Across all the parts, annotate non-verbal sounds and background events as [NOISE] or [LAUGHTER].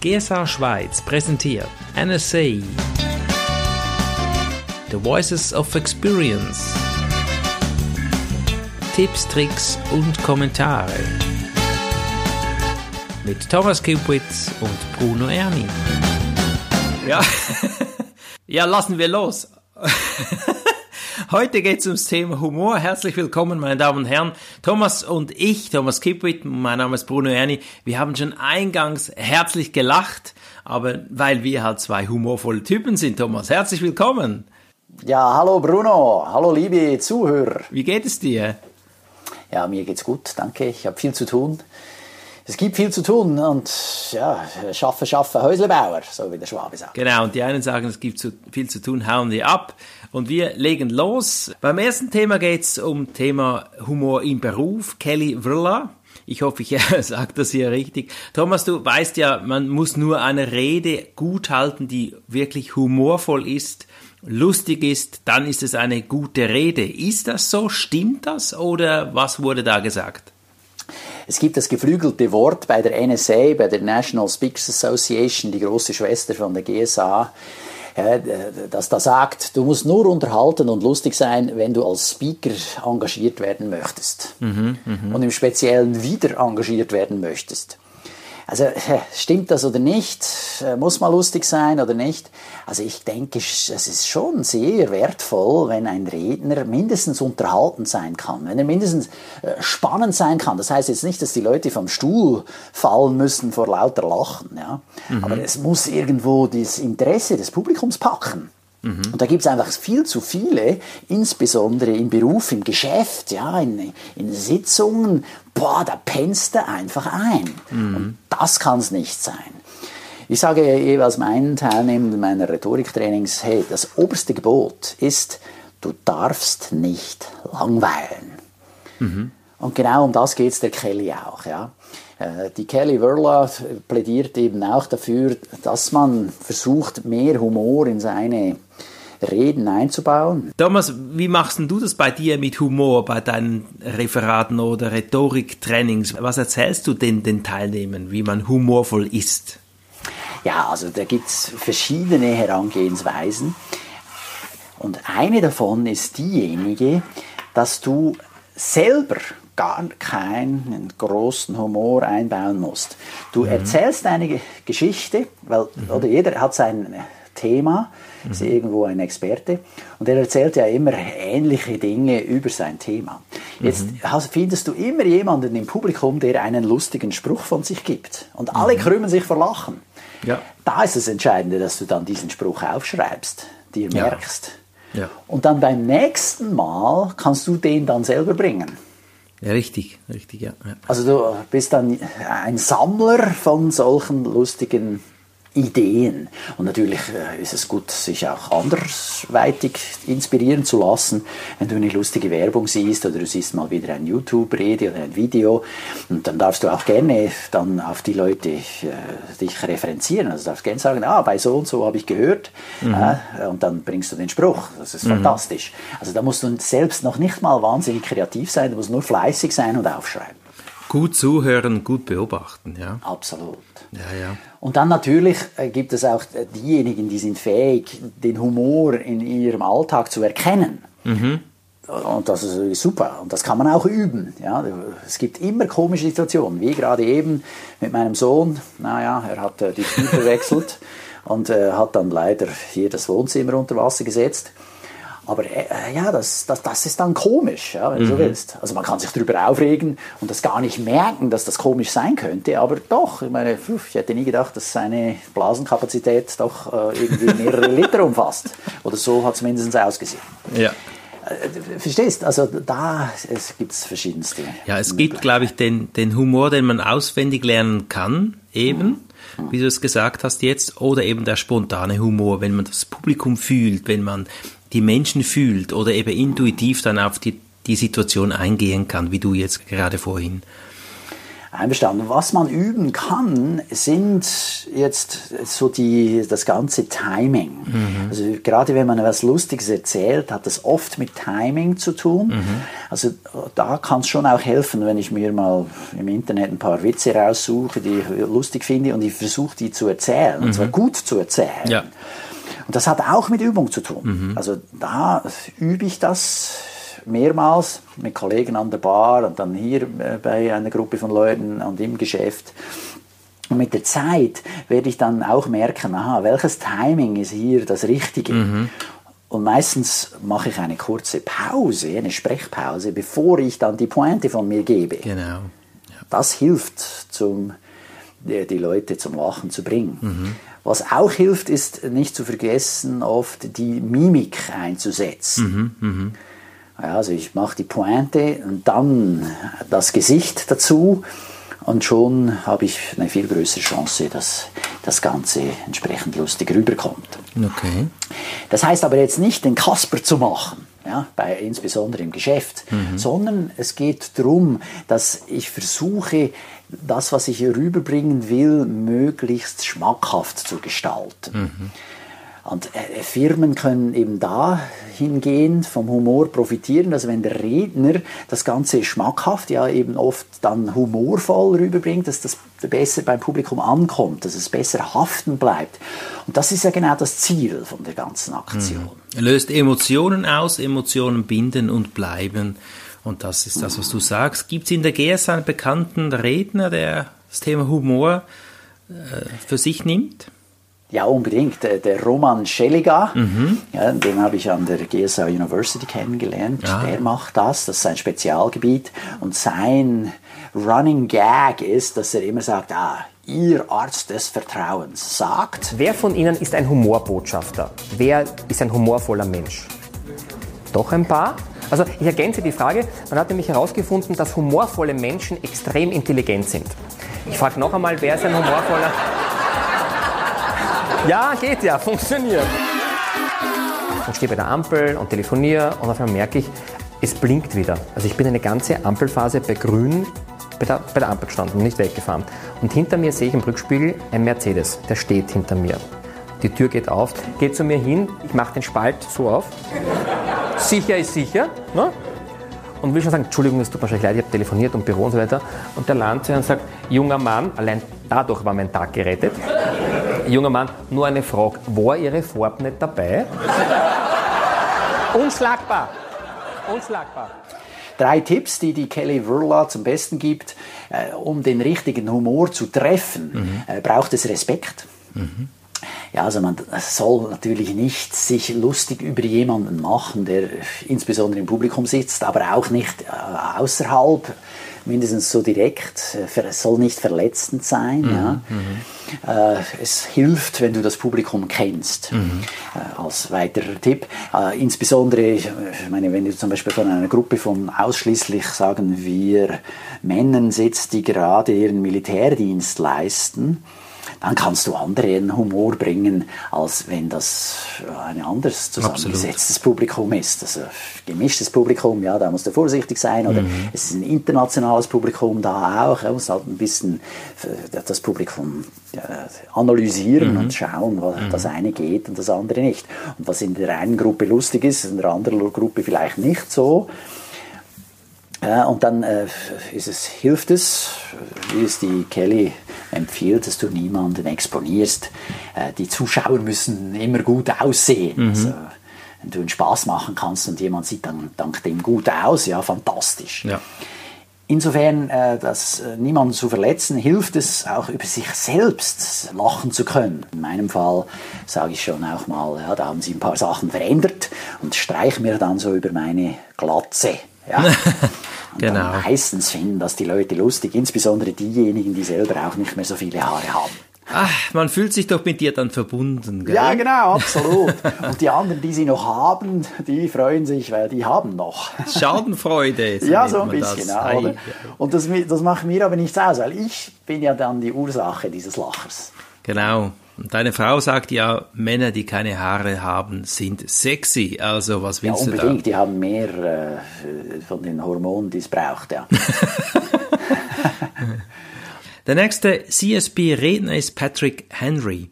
GSA Schweiz präsentiert NSA The Voices of Experience Tipps, Tricks und Kommentare mit Thomas Kupitz und Bruno Erni. Ja, [LAUGHS] ja lassen wir los. [LAUGHS] Heute geht es ums Thema Humor. Herzlich willkommen, meine Damen und Herren. Thomas und ich, Thomas Kipwit, mein Name ist Bruno Erni, wir haben schon eingangs herzlich gelacht, aber weil wir halt zwei humorvolle Typen sind, Thomas. Herzlich willkommen. Ja, hallo Bruno, hallo liebe Zuhörer. Wie geht es dir? Ja, mir geht's gut, danke. Ich habe viel zu tun. Es gibt viel zu tun und ja, schaffe, schaffe, Häuslebauer, so wie der Schwabe sagt. Genau, und die einen sagen, es gibt zu, viel zu tun, hauen wir ab. Und wir legen los. Beim ersten Thema geht es um Thema Humor im Beruf. Kelly Vrla. Ich hoffe, ich [LAUGHS] sage das hier richtig. Thomas, du weißt ja, man muss nur eine Rede gut halten, die wirklich humorvoll ist, lustig ist, dann ist es eine gute Rede. Ist das so? Stimmt das? Oder was wurde da gesagt? Es gibt das geflügelte Wort bei der NSA, bei der National Speakers Association, die große Schwester von der GSA, dass da sagt, du musst nur unterhalten und lustig sein, wenn du als Speaker engagiert werden möchtest. Mhm, mh. Und im Speziellen wieder engagiert werden möchtest. Also stimmt das oder nicht? Äh, muss man lustig sein oder nicht? Also ich denke, es ist schon sehr wertvoll, wenn ein Redner mindestens unterhaltend sein kann, wenn er mindestens äh, spannend sein kann. Das heißt jetzt nicht, dass die Leute vom Stuhl fallen müssen vor lauter Lachen, ja. Mhm. Aber es muss irgendwo das Interesse des Publikums packen. Mhm. Und da gibt es einfach viel zu viele, insbesondere im Beruf, im Geschäft, ja, in, in Sitzungen, boah, da pennst du einfach ein. Mhm. Und das kann es nicht sein. Ich sage jeweils meinen Teilnehmern meiner Rhetoriktrainings, hey, das oberste Gebot ist, du darfst nicht langweilen. Mhm. Und genau um das geht es der Kelly auch. Ja. Äh, die Kelly Wurla plädiert eben auch dafür, dass man versucht, mehr Humor in seine Reden einzubauen. Thomas, wie machst du das bei dir mit Humor, bei deinen Referaten oder Rhetoriktrainings? Was erzählst du denn den Teilnehmern, wie man humorvoll ist? Ja, also da gibt es verschiedene Herangehensweisen. Und eine davon ist diejenige, dass du selber gar keinen großen Humor einbauen musst. Du mhm. erzählst eine Geschichte, weil mhm. oder jeder hat sein Thema, mhm. ist irgendwo ein Experte und er erzählt ja immer ähnliche Dinge über sein Thema. Jetzt mhm. findest du immer jemanden im Publikum, der einen lustigen Spruch von sich gibt und alle mhm. krümmen sich vor Lachen. Ja. Da ist das Entscheidende, dass du dann diesen Spruch aufschreibst, dir merkst. Ja. Ja. Und dann beim nächsten Mal kannst du den dann selber bringen. Ja, richtig, richtig, ja. Also du bist dann ein Sammler von solchen lustigen Ideen. Und natürlich äh, ist es gut, sich auch andersweitig inspirieren zu lassen. Wenn du eine lustige Werbung siehst oder du siehst mal wieder ein YouTube-Rede oder ein Video, und dann darfst du auch gerne dann auf die Leute äh, dich referenzieren. Also du darfst gerne sagen, ah, bei so und so habe ich gehört. Mhm. Äh, und dann bringst du den Spruch. Das ist mhm. fantastisch. Also da musst du selbst noch nicht mal wahnsinnig kreativ sein, du musst nur fleißig sein und aufschreiben. Gut zuhören, gut beobachten, ja. Absolut. Ja, ja. Und dann natürlich äh, gibt es auch diejenigen, die sind fähig, den Humor in ihrem Alltag zu erkennen. Mhm. Und das ist super. Und das kann man auch üben. Ja, es gibt immer komische Situationen, wie gerade eben mit meinem Sohn. Naja, er hat äh, die Tür [LAUGHS] gewechselt und äh, hat dann leider hier das Wohnzimmer unter Wasser gesetzt. Aber äh, ja, das, das, das ist dann komisch, ja, wenn mhm. du willst. Also man kann sich darüber aufregen und das gar nicht merken, dass das komisch sein könnte, aber doch, ich meine, ich hätte nie gedacht, dass seine Blasenkapazität doch äh, irgendwie mehrere [LAUGHS] Liter umfasst. Oder so hat es mindestens ausgesehen. Ja. Äh, verstehst? Also da gibt es verschiedenste. Ja, es gibt, glaube ich, den, den Humor, den man auswendig lernen kann, eben. Mhm wie du es gesagt hast jetzt, oder eben der spontane Humor, wenn man das Publikum fühlt, wenn man die Menschen fühlt oder eben intuitiv dann auf die, die Situation eingehen kann, wie du jetzt gerade vorhin. Einverstanden. Was man üben kann, sind jetzt so die, das ganze Timing. Mhm. Also gerade wenn man was Lustiges erzählt, hat das oft mit Timing zu tun. Mhm. Also da kann es schon auch helfen, wenn ich mir mal im Internet ein paar Witze raussuche, die ich lustig finde und ich versuche die zu erzählen, mhm. und zwar gut zu erzählen. Ja. Und das hat auch mit Übung zu tun. Mhm. Also da übe ich das mehrmals mit Kollegen an der Bar und dann hier äh, bei einer Gruppe von Leuten und im Geschäft. Und mit der Zeit werde ich dann auch merken, aha, welches Timing ist hier das Richtige. Mhm. Und meistens mache ich eine kurze Pause, eine Sprechpause, bevor ich dann die Pointe von mir gebe. Genau. Ja. Das hilft, zum, die, die Leute zum Lachen zu bringen. Mhm. Was auch hilft, ist nicht zu vergessen, oft die Mimik einzusetzen. Mhm, mh. Also ich mache die Pointe und dann das Gesicht dazu und schon habe ich eine viel größere Chance, dass das Ganze entsprechend lustig rüberkommt. Okay. Das heißt aber jetzt nicht, den Kasper zu machen, ja, bei, insbesondere im Geschäft, mhm. sondern es geht darum, dass ich versuche, das, was ich rüberbringen will, möglichst schmackhaft zu gestalten. Mhm. Und äh, Firmen können eben da hingehen, vom Humor profitieren. Also wenn der Redner das Ganze schmackhaft, ja eben oft dann humorvoll rüberbringt, dass das besser beim Publikum ankommt, dass es besser haften bleibt. Und das ist ja genau das Ziel von der ganzen Aktion. Mhm. Löst Emotionen aus, Emotionen binden und bleiben. Und das ist das, was du sagst. Gibt es in der GS einen bekannten Redner, der das Thema Humor äh, für sich nimmt? Ja, unbedingt. Der, der Roman Scheliga, mhm. ja, den habe ich an der GSA University kennengelernt. Ja. Der macht das, das ist sein Spezialgebiet. Und sein Running Gag ist, dass er immer sagt, ah, Ihr Arzt des Vertrauens sagt. Wer von Ihnen ist ein Humorbotschafter? Wer ist ein humorvoller Mensch? Doch ein paar? Also ich ergänze die Frage, man hat nämlich herausgefunden, dass humorvolle Menschen extrem intelligent sind. Ich frage noch einmal, wer ist ein humorvoller... Ja, geht ja, funktioniert. Ich stehe bei der Ampel und telefoniere und auf einmal merke ich, es blinkt wieder. Also ich bin eine ganze Ampelphase bei Grün bei der, bei der Ampel gestanden, nicht weggefahren. Und hinter mir sehe ich im Rückspiegel ein Mercedes, der steht hinter mir. Die Tür geht auf, geht zu mir hin, ich mache den Spalt so auf. Sicher ist sicher. Ne? Und will schon sagen, Entschuldigung, es tut mir schon leid, ich habe telefoniert und Büro und so weiter. Und der und sagt, junger Mann, allein dadurch war mein Tag gerettet. Junger Mann, nur eine Frage, war Ihre Farbe nicht dabei? Unschlagbar. Unschlagbar. Drei Tipps, die die Kelly Wurla zum Besten gibt, äh, um den richtigen Humor zu treffen, mhm. äh, braucht es Respekt. Mhm. Ja, also man soll natürlich nicht sich lustig über jemanden machen, der insbesondere im Publikum sitzt, aber auch nicht äh, außerhalb mindestens so direkt. Es soll nicht verletzend sein. Mhm, ja. Mhm. Äh, es hilft, wenn du das Publikum kennst. Mhm. Äh, als weiterer Tipp. insbesondere, ich meine, wenn du zum Beispiel von einer Gruppe von ausschließlich, sagen wir, Männern sitzt, die gerade ihren Militärdienst leisten, dann kannst du anderen Humor bringen, als wenn das ein anderes zusammengesetztes Absolut. Publikum ist. Also gemischtes Publikum, ja, da musst du vorsichtig sein. Oder mhm. es ist ein internationales Publikum, da auch. Du musst halt ein bisschen äh, das Publikum analysieren mhm. und schauen, was mhm. das eine geht und das andere nicht. Und was in der einen Gruppe lustig ist, in der anderen Gruppe vielleicht nicht so. Ja, und dann äh, ist es, hilft es, wie es die Kelly empfiehlt, dass du niemanden exponierst. Äh, die Zuschauer müssen immer gut aussehen. Mhm. Also, wenn du einen Spaß machen kannst und jemand sieht dann dank dem gut aus, ja, fantastisch. Ja. Insofern, äh, dass äh, niemanden zu verletzen, hilft es auch über sich selbst lachen zu können. In meinem Fall sage ich schon auch mal, ja, da haben sie ein paar Sachen verändert und streiche mir dann so über meine Glatze. Ja. [LAUGHS] genau. meistens finden das die Leute lustig, insbesondere diejenigen, die selber auch nicht mehr so viele Haare haben. Ach, man fühlt sich doch mit dir dann verbunden, gell? Ja, genau, absolut. Und die anderen, die sie noch haben, die freuen sich, weil die haben noch. Schadenfreude. Ja, so ein bisschen. Ja, oder? Und das, das macht mir aber nichts aus, weil ich bin ja dann die Ursache dieses Lachers. Genau. Und deine Frau sagt ja, Männer, die keine Haare haben, sind sexy. Also was willst ja, du da? Unbedingt, die haben mehr äh, von den Hormonen, die es braucht, ja. [LAUGHS] [LAUGHS] Der nächste CSP-Redner ist Patrick Henry.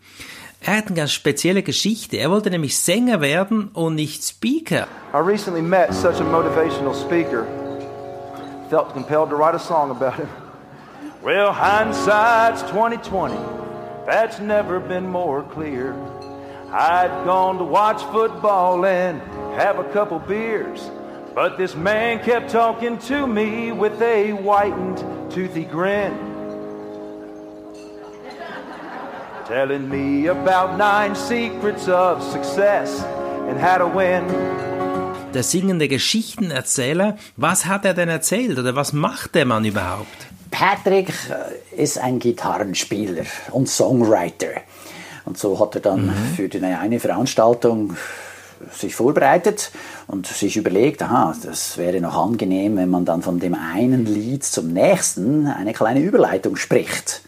Er hat eine ganz spezielle Geschichte. Er wollte nämlich Sänger werden und nicht Speaker. I recently met such a motivational speaker. Felt compelled to write a song about him. Well, hindsight's 2020. That's never been more clear. I'd gone to watch football and have a couple beers. But this man kept talking to me with a whitened, toothy grin. Telling me about nine secrets of success and how to win. Der singende Geschichtenerzähler, was hat er denn erzählt oder was macht der Mann überhaupt? Patrick äh, ist ein Gitarrenspieler und Songwriter. Und so hat er dann mhm. für die eine Veranstaltung sich vorbereitet und sich überlegt, aha, das wäre noch angenehm, wenn man dann von dem einen Lied zum nächsten eine kleine Überleitung spricht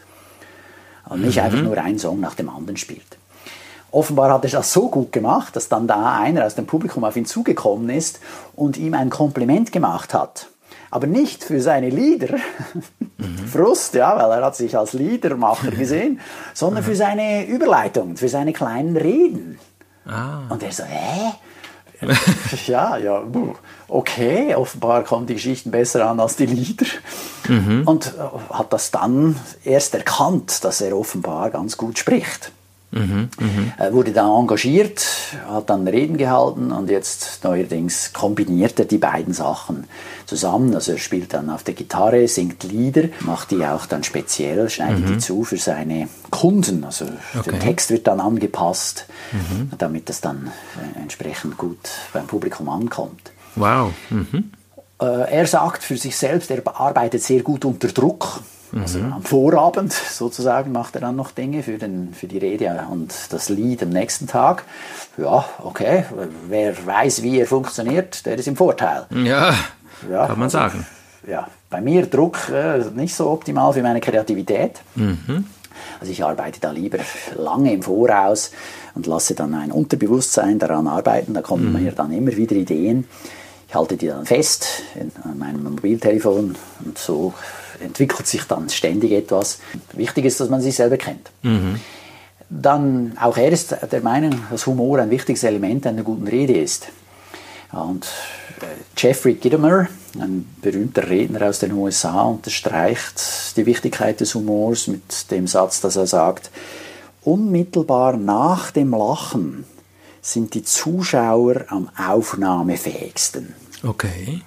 und nicht mhm. einfach nur einen Song nach dem anderen spielt. Offenbar hat er das so gut gemacht, dass dann da einer aus dem Publikum auf ihn zugekommen ist und ihm ein Kompliment gemacht hat. Aber nicht für seine Lieder, mhm. Frust, ja, weil er hat sich als Liedermacher gesehen, [LAUGHS] sondern für seine Überleitungen, für seine kleinen Reden. Ah. Und er so, hä? [LAUGHS] ja, ja, okay, offenbar kommen die Geschichten besser an als die Lieder. Mhm. Und äh, hat das dann erst erkannt, dass er offenbar ganz gut spricht. Mhm, mh. Er wurde dann engagiert, hat dann Reden gehalten und jetzt neuerdings kombiniert er die beiden Sachen zusammen. Also er spielt dann auf der Gitarre, singt Lieder, macht die auch dann speziell, schneidet mhm. die zu für seine Kunden. Also okay. der Text wird dann angepasst, mhm. damit das dann äh, entsprechend gut beim Publikum ankommt. Wow. Mhm. Äh, er sagt für sich selbst, er arbeitet sehr gut unter Druck. Also mhm. am Vorabend sozusagen macht er dann noch Dinge für, den, für die Rede und das Lied am nächsten Tag. Ja, okay, wer weiß, wie er funktioniert, der ist im Vorteil. Ja, ja kann man also, sagen. Ja, bei mir Druck äh, nicht so optimal für meine Kreativität. Mhm. Also ich arbeite da lieber lange im Voraus und lasse dann ein Unterbewusstsein daran arbeiten. Da kommen mhm. mir dann immer wieder Ideen. Ich halte die dann fest in, an meinem Mobiltelefon und so entwickelt sich dann ständig etwas. Wichtig ist, dass man sich selber kennt. Mhm. Dann, auch er ist der Meinung, dass Humor ein wichtiges Element einer guten Rede ist. Und äh, Jeffrey Gitomer, ein berühmter Redner aus den USA, unterstreicht die Wichtigkeit des Humors mit dem Satz, dass er sagt, unmittelbar nach dem Lachen sind die Zuschauer am aufnahmefähigsten. Okay.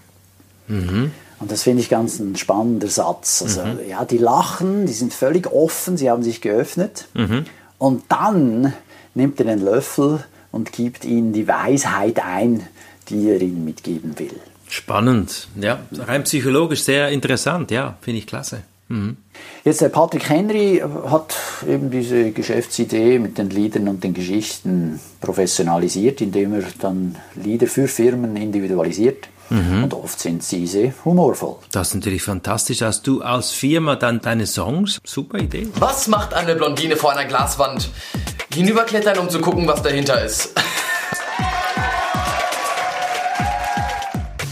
Mhm. Und das finde ich ganz ein spannender Satz. Also, mhm. ja, die lachen, die sind völlig offen, sie haben sich geöffnet. Mhm. Und dann nimmt er den Löffel und gibt ihnen die Weisheit ein, die er ihnen mitgeben will. Spannend, ja, rein psychologisch sehr interessant, ja, finde ich klasse. Mhm. Jetzt der Patrick Henry hat eben diese Geschäftsidee mit den Liedern und den Geschichten professionalisiert, indem er dann Lieder für Firmen individualisiert. Mhm. Und oft sind diese humorvoll. Das ist natürlich fantastisch. Hast du als Firma dann deine Songs? Super Idee. Was macht eine Blondine vor einer Glaswand? Hinüberklettern, um zu gucken, was dahinter ist.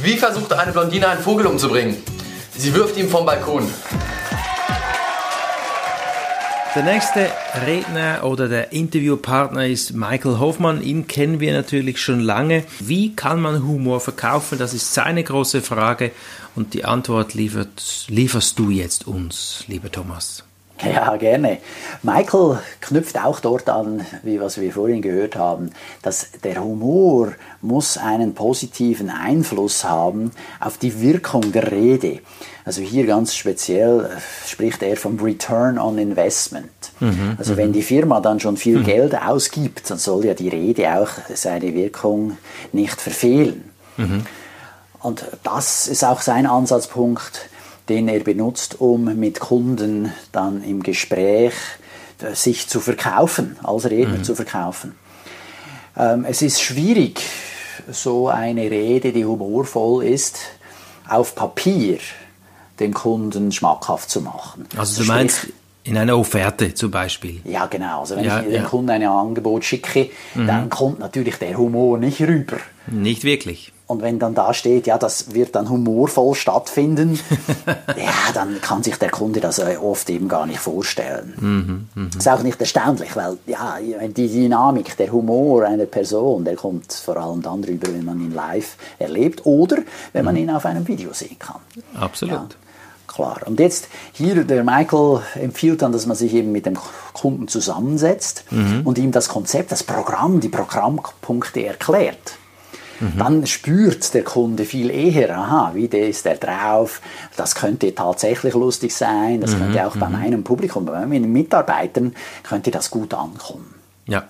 Wie versucht eine Blondine einen Vogel umzubringen? Sie wirft ihn vom Balkon. Der nächste Redner oder der Interviewpartner ist Michael Hoffmann. Ihn kennen wir natürlich schon lange. Wie kann man Humor verkaufen? Das ist seine große Frage und die Antwort liefert, lieferst du jetzt uns, lieber Thomas. [LAUGHS] Ja, gerne. Michael knüpft auch dort an, wie was wir vorhin gehört haben, dass der Humor muss einen positiven Einfluss haben auf die Wirkung der Rede. Also hier ganz speziell äh, spricht er vom Return on Investment. Mhm, also wenn mhm. die Firma dann schon viel mhm. Geld ausgibt, dann soll ja die Rede auch seine Wirkung nicht verfehlen. Mhm. Und das ist auch sein Ansatzpunkt den er benutzt, um mit Kunden dann im Gespräch äh, sich zu verkaufen, als Redner mhm. zu verkaufen. Ähm, es ist schwierig, so eine Rede, die humorvoll ist, auf Papier dem Kunden schmackhaft zu machen. Also du meinst in einer Offerte zum Beispiel? Ja, genau. Also wenn ja, ich dem ja. Kunden ein Angebot schicke, mhm. dann kommt natürlich der Humor nicht rüber. Nicht wirklich. Und wenn dann da steht, ja, das wird dann humorvoll stattfinden, [LAUGHS] ja, dann kann sich der Kunde das äh, oft eben gar nicht vorstellen. Mhm, mh. Ist auch nicht erstaunlich, weil ja, die Dynamik, der Humor einer Person, der kommt vor allem dann drüber, wenn man ihn live erlebt oder wenn man mhm. ihn auf einem Video sehen kann. Absolut. Ja klar. Und jetzt hier, der Michael empfiehlt dann, dass man sich eben mit dem Kunden zusammensetzt mhm. und ihm das Konzept, das Programm, die Programmpunkte erklärt. Mhm. Dann spürt der Kunde viel eher, aha, wie ist der drauf, das könnte tatsächlich lustig sein, das mhm. könnte auch bei mhm. meinem Publikum, bei meinen Mitarbeitern, könnte das gut ankommen. Ja.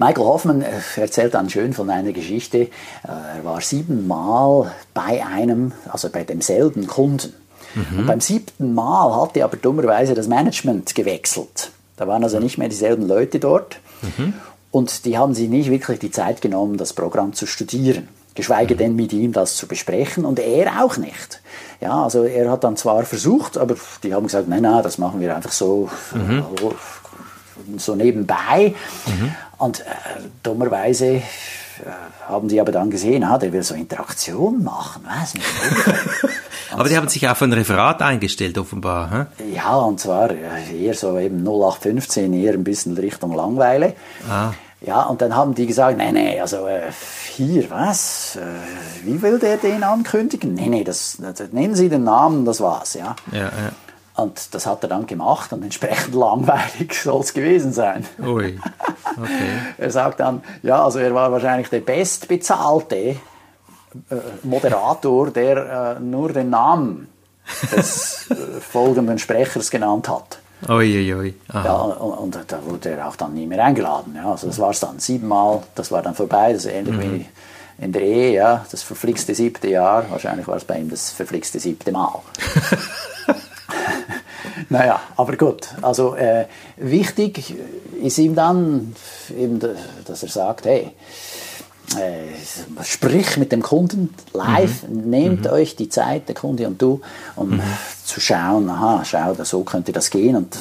Michael Hoffman äh, erzählt dann schön von einer Geschichte. Äh, er war siebenmal bei einem, also bei demselben Kunden. Mhm. Und beim siebten Mal hatte aber dummerweise das Management gewechselt. Da waren also nicht mehr dieselben Leute dort. Mhm. Und die haben sich nicht wirklich die Zeit genommen, das Programm zu studieren. Geschweige mhm. denn mit ihm das zu besprechen und er auch nicht. Ja, also er hat dann zwar versucht, aber die haben gesagt, nein, nein, das machen wir einfach so, mhm. so nebenbei. Mhm. Und äh, dummerweise äh, haben sie aber dann gesehen, ah, der will so Interaktion machen. Was? [LAUGHS] Aber die haben sich auf ein Referat eingestellt, offenbar. Hm? Ja, und zwar eher so eben 0815, eher ein bisschen Richtung Langweile. Ah. Ja, und dann haben die gesagt, nee, nee, also äh, hier, was? Äh, wie will der den ankündigen? Nee, nee, das, das, nennen Sie den Namen, das war's, ja. Ja, ja. Und das hat er dann gemacht und entsprechend [LAUGHS] langweilig soll es gewesen sein. Ui, okay. [LAUGHS] er sagt dann, ja, also er war wahrscheinlich der bestbezahlte äh, Moderator, der äh, nur den Namen des äh, folgenden Sprechers genannt hat. Ui, ui, Ja, und, und, da wurde er auch dann nie mehr eingeladen. Ja. Also das war es dann siebenmal, das war dann vorbei, das ist ähnlich mhm. wie in der Ehe, ja, das verflixte siebte Jahr, wahrscheinlich war es bei ihm das verflixte siebte Mal. [LAUGHS] naja, aber gut, also äh, wichtig ist ihm dann, eben, dass er sagt, hey, äh, sprich mit dem Kunden live, mhm. nehmt mhm. euch die Zeit, der Kunde und du, um mhm. zu schauen, aha, schau, so könnte das gehen und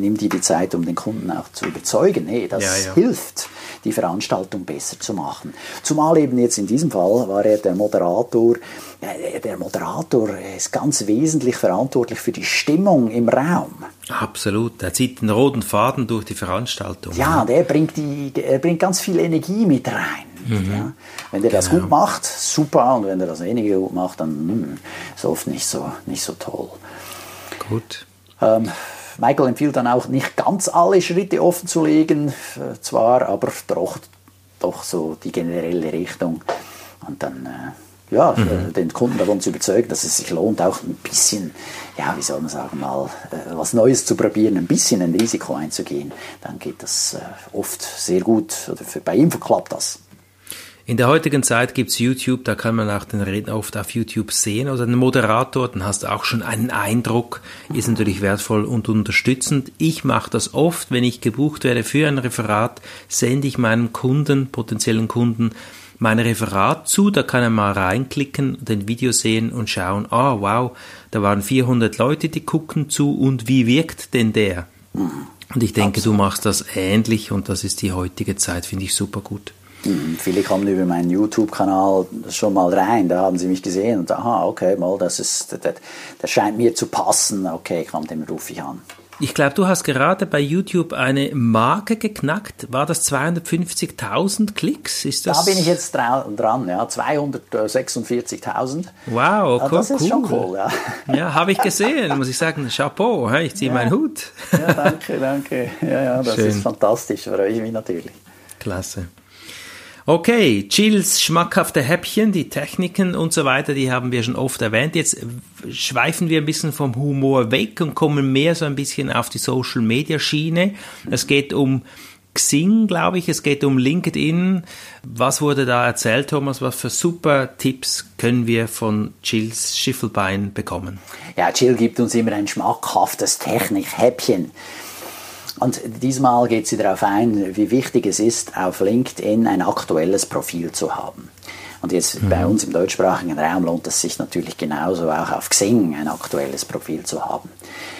nimm dir die Zeit, um den Kunden auch zu überzeugen. Hey, das ja, ja. hilft, die Veranstaltung besser zu machen. Zumal eben jetzt in diesem Fall war er der Moderator. Äh, der Moderator ist ganz wesentlich verantwortlich für die Stimmung im Raum. Absolut, er zieht den roten Faden durch die Veranstaltung. Ja, der bringt, die, er bringt ganz viel Energie mit rein. Mhm. Ja. Wenn der das genau. gut macht, super, und wenn der das weniger gut macht, dann hm, ist oft nicht so, nicht so toll. Gut. Ähm, Michael empfiehlt dann auch nicht ganz alle Schritte offen zu legen, äh, zwar, aber doch, doch so die generelle Richtung. Und dann äh, ja, mhm. den Kunden davon zu überzeugen, dass es sich lohnt, auch ein bisschen, ja, wie soll man sagen, mal äh, was Neues zu probieren, ein bisschen ein Risiko einzugehen, dann geht das äh, oft sehr gut. Oder für, bei ihm klappt das. In der heutigen Zeit gibt's YouTube, da kann man auch den Redner oft auf YouTube sehen oder den Moderator, dann hast du auch schon einen Eindruck, ist natürlich wertvoll und unterstützend. Ich mache das oft, wenn ich gebucht werde für ein Referat, sende ich meinem Kunden, potenziellen Kunden, mein Referat zu, da kann er mal reinklicken, den Video sehen und schauen, ah oh, wow, da waren 400 Leute, die gucken zu und wie wirkt denn der? Und ich denke, Absolut. du machst das ähnlich und das ist die heutige Zeit, finde ich super gut. Hm, viele kommen über meinen YouTube-Kanal schon mal rein, da haben sie mich gesehen und aha, okay, mal, das ist, das, das scheint mir zu passen, okay, komm, den rufe ich an. Ich glaube, du hast gerade bei YouTube eine Marke geknackt. War das 250.000 Klicks? Ist das? Da bin ich jetzt dran, ja, 246.000. Wow, cool, Das ist cool. schon cool, ja. Ja, habe ich gesehen, muss ich sagen, Chapeau, ich ziehe ja. meinen Hut. Ja, danke, danke. Ja, ja, das Schön. ist fantastisch, freue ich mich natürlich. Klasse. Okay, Chills schmackhafte Häppchen, die Techniken und so weiter, die haben wir schon oft erwähnt. Jetzt schweifen wir ein bisschen vom Humor weg und kommen mehr so ein bisschen auf die Social Media Schiene. Es geht um Xing, glaube ich, es geht um LinkedIn. Was wurde da erzählt, Thomas? Was für super Tipps können wir von Chills Schiffelbein bekommen? Ja, Chill gibt uns immer ein schmackhaftes Technik-Häppchen. Und diesmal geht sie darauf ein, wie wichtig es ist, auf LinkedIn ein aktuelles Profil zu haben. Und jetzt mhm. bei uns im deutschsprachigen Raum lohnt es sich natürlich genauso auch auf Xing ein aktuelles Profil zu haben.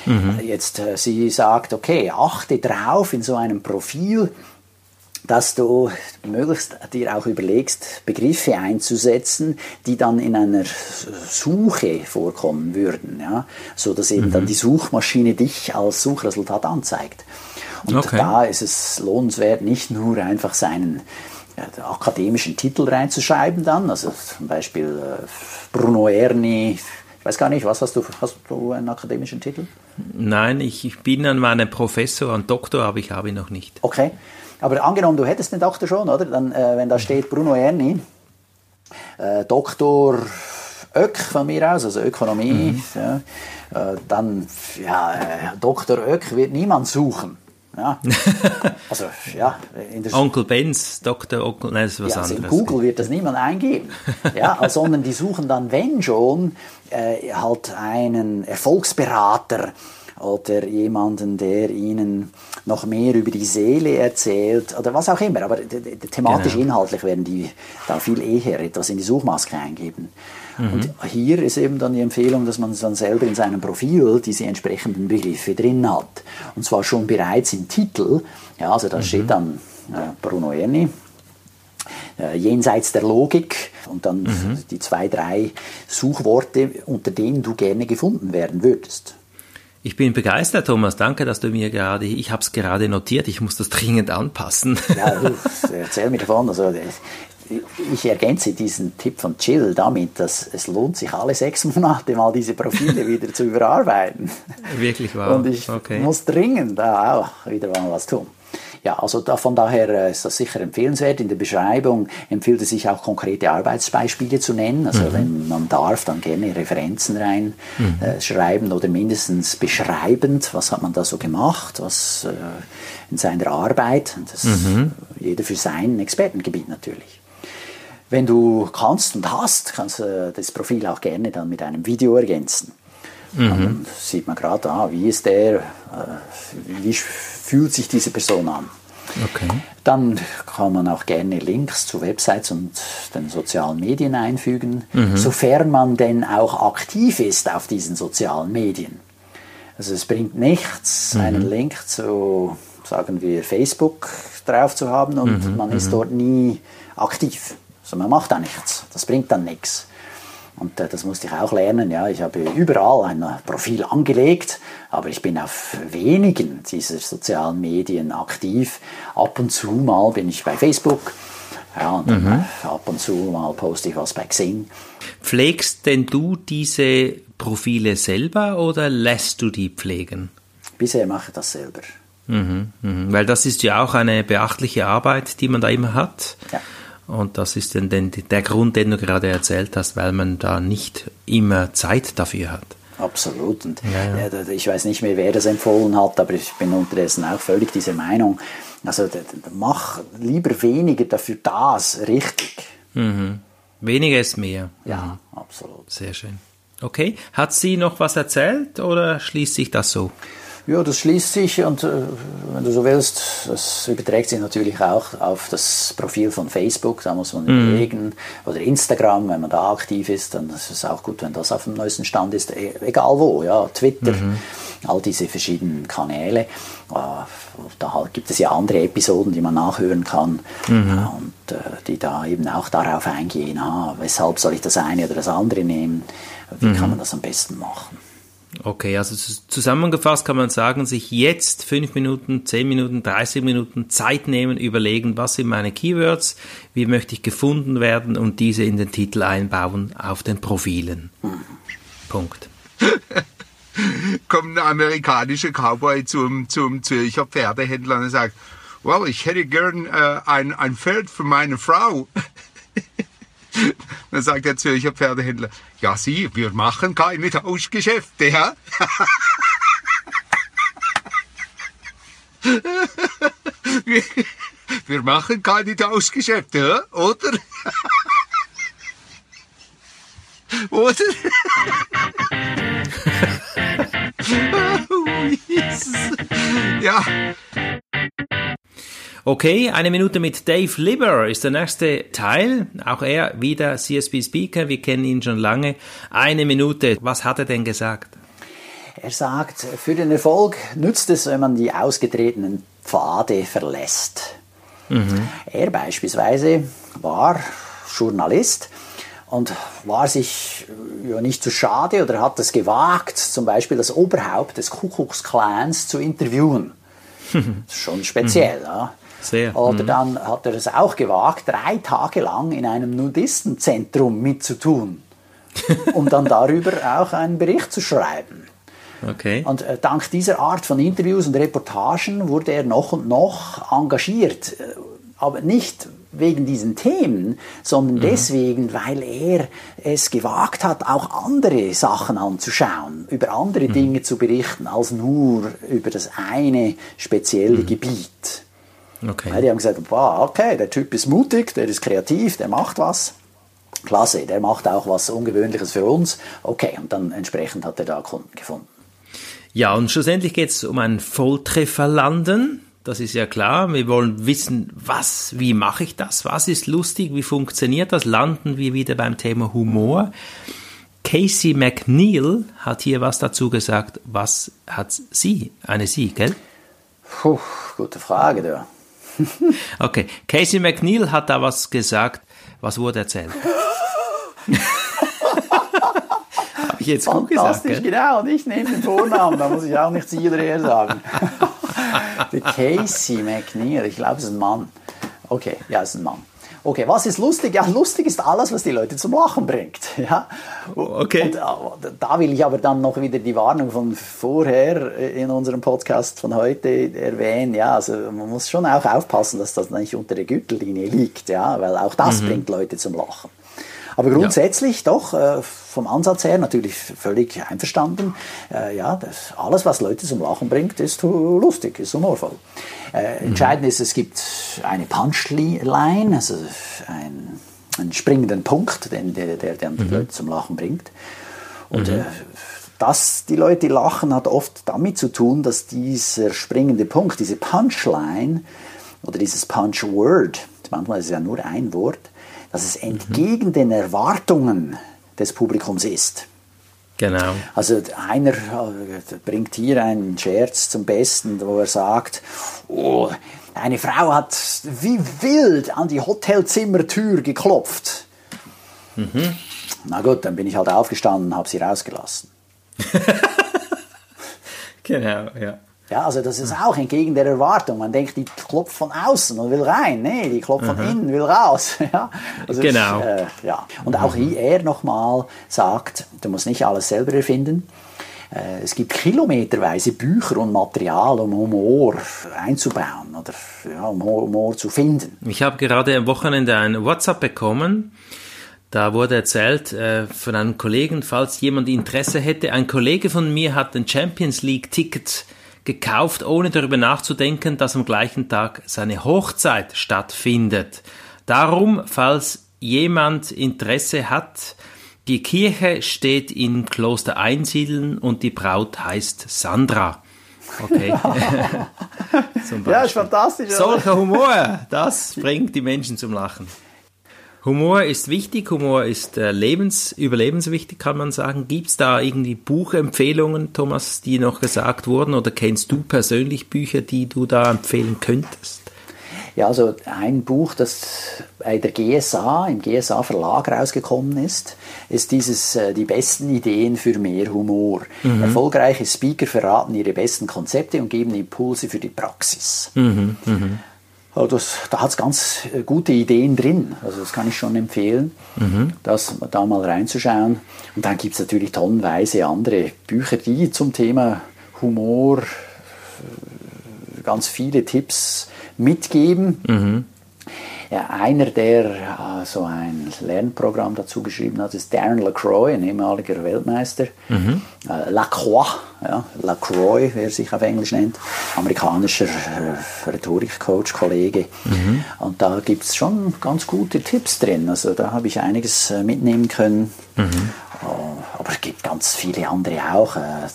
Mhm. Jetzt, äh, sie sagt, okay, achte drauf in so einem Profil, dass du möglichst dir auch überlegst, Begriffe einzusetzen, die dann in einer Suche vorkommen würden, ja, so dass eben mhm. dann die Suchmaschine dich als Suchresultat anzeigt. Und okay. da ist es lohnenswert, nicht nur einfach seinen ja, akademischen Titel reinzuschreiben dann, also zum Beispiel äh, Bruno Erni, ich weiß gar nicht, was hast du, hast du einen akademischen Titel? Nein, ich, ich bin an meinem Professor, an Doktor, aber ich habe ihn noch nicht. Okay, aber angenommen, du hättest den Doktor schon, oder? Dann, äh, wenn da steht Bruno Erni, äh, Doktor Ök von mir aus, also Ökonomie, mhm. ja, äh, dann, ja, äh, Doktor Ök wird niemand suchen. Ja. [LAUGHS] Also, ja, Onkel Benz, Dr. Onkel, nein, das ist was ja, also anderes. In Google wird das niemand eingeben. ja, [LAUGHS] sondern die suchen dann, wenn schon, äh, halt einen Erfolgsberater oder jemanden, der ihnen noch mehr über die Seele erzählt oder was auch immer. Aber thematisch, genau. inhaltlich werden die da viel eher etwas in die Suchmaske eingeben. Mhm. Und hier ist eben dann die Empfehlung, dass man dann selber in seinem Profil diese entsprechenden Begriffe drin hat. Und zwar schon bereits im Titel. Ja, also da mhm. steht dann äh, Bruno Erni, äh, jenseits der Logik und dann mhm. die zwei, drei Suchworte, unter denen du gerne gefunden werden würdest. Ich bin begeistert, Thomas. Danke, dass du mir gerade, ich habe es gerade notiert, ich muss das dringend anpassen. Ja, du, [LAUGHS] erzähl mir davon. Also, ich ergänze diesen Tipp von Chill damit, dass es lohnt sich alle sechs Monate mal diese Profile [LAUGHS] wieder zu überarbeiten. Wirklich wahr. Und ich okay. muss dringend da auch wieder mal was tun. Ja, also da, von daher äh, ist das sicher empfehlenswert. In der Beschreibung empfiehlt es sich auch konkrete Arbeitsbeispiele zu nennen. Also mhm. wenn man darf, dann gerne Referenzen reinschreiben mhm. äh, oder mindestens beschreibend, was hat man da so gemacht, was äh, in seiner Arbeit. Das, mhm. Jeder für sein Expertengebiet natürlich. Wenn du kannst und hast, kannst du das Profil auch gerne dann mit einem Video ergänzen. Mhm. Dann sieht man gerade, ah, wie ist der, äh, wie fühlt sich diese Person an. Okay. Dann kann man auch gerne Links zu Websites und den sozialen Medien einfügen, mhm. sofern man denn auch aktiv ist auf diesen sozialen Medien. Also es bringt nichts, mhm. einen Link zu, sagen wir, Facebook drauf zu haben und mhm. man ist mhm. dort nie aktiv. Also man macht da nichts. Das bringt dann nichts. Und äh, das musste ich auch lernen. Ja, ich habe überall ein Profil angelegt, aber ich bin auf wenigen dieser sozialen Medien aktiv. Ab und zu mal bin ich bei Facebook. Ja, und mhm. ab und zu mal poste ich was bei Xing. Pflegst denn du diese Profile selber oder lässt du die pflegen? Bisher mache ich das selber. Mhm, mh. Weil das ist ja auch eine beachtliche Arbeit, die man da immer hat. Ja. Und das ist dann der Grund, den du gerade erzählt hast, weil man da nicht immer Zeit dafür hat. Absolut. Und ja, ja. ich weiß nicht mehr, wer das empfohlen hat, aber ich bin unterdessen auch völlig dieser Meinung. Also mach lieber weniger dafür das richtig. Mhm. Weniger ist mehr. Ja, mhm. absolut. Sehr schön. Okay. Hat sie noch was erzählt oder schließt sich das so? Ja, das schließt sich und äh, wenn du so willst, das überträgt sich natürlich auch auf das Profil von Facebook, da muss man mhm. überlegen, oder Instagram, wenn man da aktiv ist, dann ist es auch gut, wenn das auf dem neuesten Stand ist, e, egal wo, ja, Twitter, mhm. all diese verschiedenen Kanäle. Äh, da gibt es ja andere Episoden, die man nachhören kann mhm. und äh, die da eben auch darauf eingehen, ah, weshalb soll ich das eine oder das andere nehmen, wie kann mhm. man das am besten machen. Okay, also zusammengefasst kann man sagen, sich jetzt fünf Minuten, zehn Minuten, 30 Minuten Zeit nehmen, überlegen, was sind meine Keywords, wie möchte ich gefunden werden und diese in den Titel einbauen auf den Profilen. Punkt. [LAUGHS] Kommt ein amerikanischer Cowboy zum, zum Zürcher Pferdehändler und sagt, well, ich hätte gern äh, ein, ein Pferd für meine Frau. [LAUGHS] [LAUGHS] Dann sagt der Zürcher Pferdehändler, ja Sie, wir machen keine Tauschgeschäfte, ja? [LAUGHS] wir, machen keine Tauschgeschäfte, oder? [LAUGHS] oder? oh, Jesus. Ja, Okay, eine Minute mit Dave Libber ist der nächste Teil. Auch er wieder CSB Speaker. Wir kennen ihn schon lange. Eine Minute. Was hat er denn gesagt? Er sagt, für den Erfolg nützt es, wenn man die ausgetretenen Pfade verlässt. Er beispielsweise war Journalist und war sich ja nicht zu schade oder hat es gewagt, zum Beispiel das Oberhaupt des Kuckucksklans zu interviewen. Das [LAUGHS] ist schon speziell. Ja. Sehr. Oder Mhm. dann hat er es auch gewagt, drei Tage lang in einem Nudistenzentrum mitzutun, [LAUGHS] um dann darüber auch einen Bericht zu schreiben. Okay. Und äh, dank dieser Art von Interviews und Reportagen wurde er noch und noch engagiert. Äh, Aber nicht wegen diesen Themen, sondern deswegen, weil er es gewagt hat, auch andere Sachen anzuschauen, über andere Dinge zu berichten, als nur über das eine spezielle Gebiet. Ja, okay. die haben gesagt, wow, okay, der Typ ist mutig, der ist kreativ, der macht was. Klasse, der macht auch was Ungewöhnliches für uns. Okay, und dann entsprechend hat er da Kunden gefunden. Ja, und schlussendlich geht es um einen Volltreffer landen. Das ist ja klar. Wir wollen wissen, was, wie mache ich das? Was ist lustig? Wie funktioniert das? Landen wir wieder beim Thema Humor. Casey McNeil hat hier was dazu gesagt. Was hat sie? Eine sie, gell? Puh, gute Frage, da. [LAUGHS] Okay. Casey McNeil hat da was gesagt. Was wurde erzählt? [LAUGHS] Habe ich jetzt gut gesagt, Fantastisch, genau. Und ich nehme den Vornamen, da muss ich auch nicht sie oder er sagen. [LAUGHS] Der Casey McNeil, ich glaube, es ist ein Mann. Okay, ja, es ist ein Mann. Okay, was ist lustig? Ja, lustig ist alles, was die Leute zum Lachen bringt. [LAUGHS] Ja? Okay. Und äh, da will ich aber dann noch wieder die Warnung von vorher äh, in unserem Podcast von heute erwähnen. Ja, also man muss schon auch aufpassen, dass das nicht unter der Gürtellinie liegt, ja, weil auch das bringt Leute zum Lachen. Aber grundsätzlich doch äh, vom Ansatz her natürlich völlig einverstanden. Äh, ja, das, alles, was Leute zum Lachen bringt, ist lustig, ist humorvoll. Äh, Entscheidend ist, es gibt eine Punchline, also ein, einen springenden Punkt, den, der, der dann die Leute zum Lachen bringt. Und äh, dass die Leute lachen, hat oft damit zu tun, dass dieser springende Punkt, diese Punchline oder dieses Punchword, manchmal ist es ja nur ein Wort, dass es entgegen den Erwartungen des Publikums ist. Genau. Also einer äh, bringt hier einen Scherz zum Besten, wo er sagt, oh, eine Frau hat wie wild an die Hotelzimmertür geklopft. Na gut, dann bin ich halt aufgestanden und habe sie rausgelassen. [LAUGHS] Genau, ja. Ja, also das ist auch entgegen der Erwartung. Man denkt, die klopft von außen und will rein. Nee, die klopft von innen, will raus. [LAUGHS] ja, also Genau. Ist, äh, ja. Und auch hier er nochmal sagt, du musst nicht alles selber erfinden. Äh, Es gibt kilometerweise Bücher und Material, um Humor einzubauen oder ja, um Humor zu finden. Ich habe gerade am Wochenende ein WhatsApp bekommen. Da wurde erzählt äh, von einem Kollegen, falls jemand Interesse hätte. Ein Kollege von mir hat ein Champions League Ticket gekauft, ohne darüber nachzudenken, dass am gleichen Tag seine Hochzeit stattfindet. Darum, falls jemand Interesse hat, die Kirche steht in Kloster Einsiedeln und die Braut heißt Sandra. Okay. [LAUGHS] [LAUGHS] Ja, ist fantastisch. Solcher Humor, das [LAUGHS] bringt die Menschen zum Lachen. Humor ist wichtig, Humor ist äh, lebens, überlebenswichtig, kann man sagen. Gibt es da irgendwie Buchempfehlungen, Thomas, die noch gesagt wurden? Oder kennst du persönlich Bücher, die du da empfehlen könntest? Ja, also ein Buch, das bei der GSA, im GSA Verlag rausgekommen ist, ist dieses äh, Die besten Ideen für mehr Humor. Erfolgreiche Speaker verraten ihre besten Konzepte und geben Impulse für die Praxis. Also das, da hat es ganz äh, gute Ideen drin. Also das kann ich schon empfehlen, das da mal reinzuschauen. Und dann gibt es natürlich tonnenweise andere Bücher, die zum Thema Humor äh, ganz viele Tipps mitgeben. Ja, einer, der äh, so ein Lernprogramm dazu geschrieben hat, ist Darren LaCroix, ein ehemaliger Weltmeister. Äh, Lacroix, ja, LaCroix, wer sich auf Englisch nennt, amerikanischer äh, Rhetorikcoach, Kollege. Und da gibt es schon ganz gute Tipps drin. Also da habe ich einiges äh, mitnehmen können. Oh, aber es gibt ganz viele andere auch. Äh,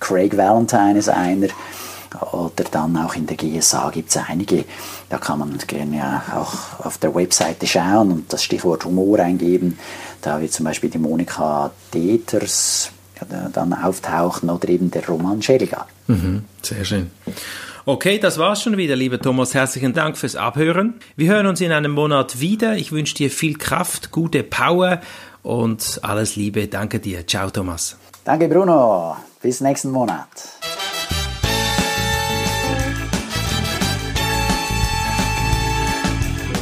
Craig Valentine ist einer. Oder dann auch in der GSA gibt es einige. Da kann man gerne auch auf der Webseite schauen und das Stichwort Humor eingeben. Da wird zum Beispiel die Monika Deters dann auftauchen oder eben der Roman Scheliga. Mhm, sehr schön. Okay, das war's schon wieder, lieber Thomas. Herzlichen Dank fürs Abhören. Wir hören uns in einem Monat wieder. Ich wünsche dir viel Kraft, gute Power und alles Liebe. Danke dir. Ciao, Thomas. Danke, Bruno. Bis nächsten Monat.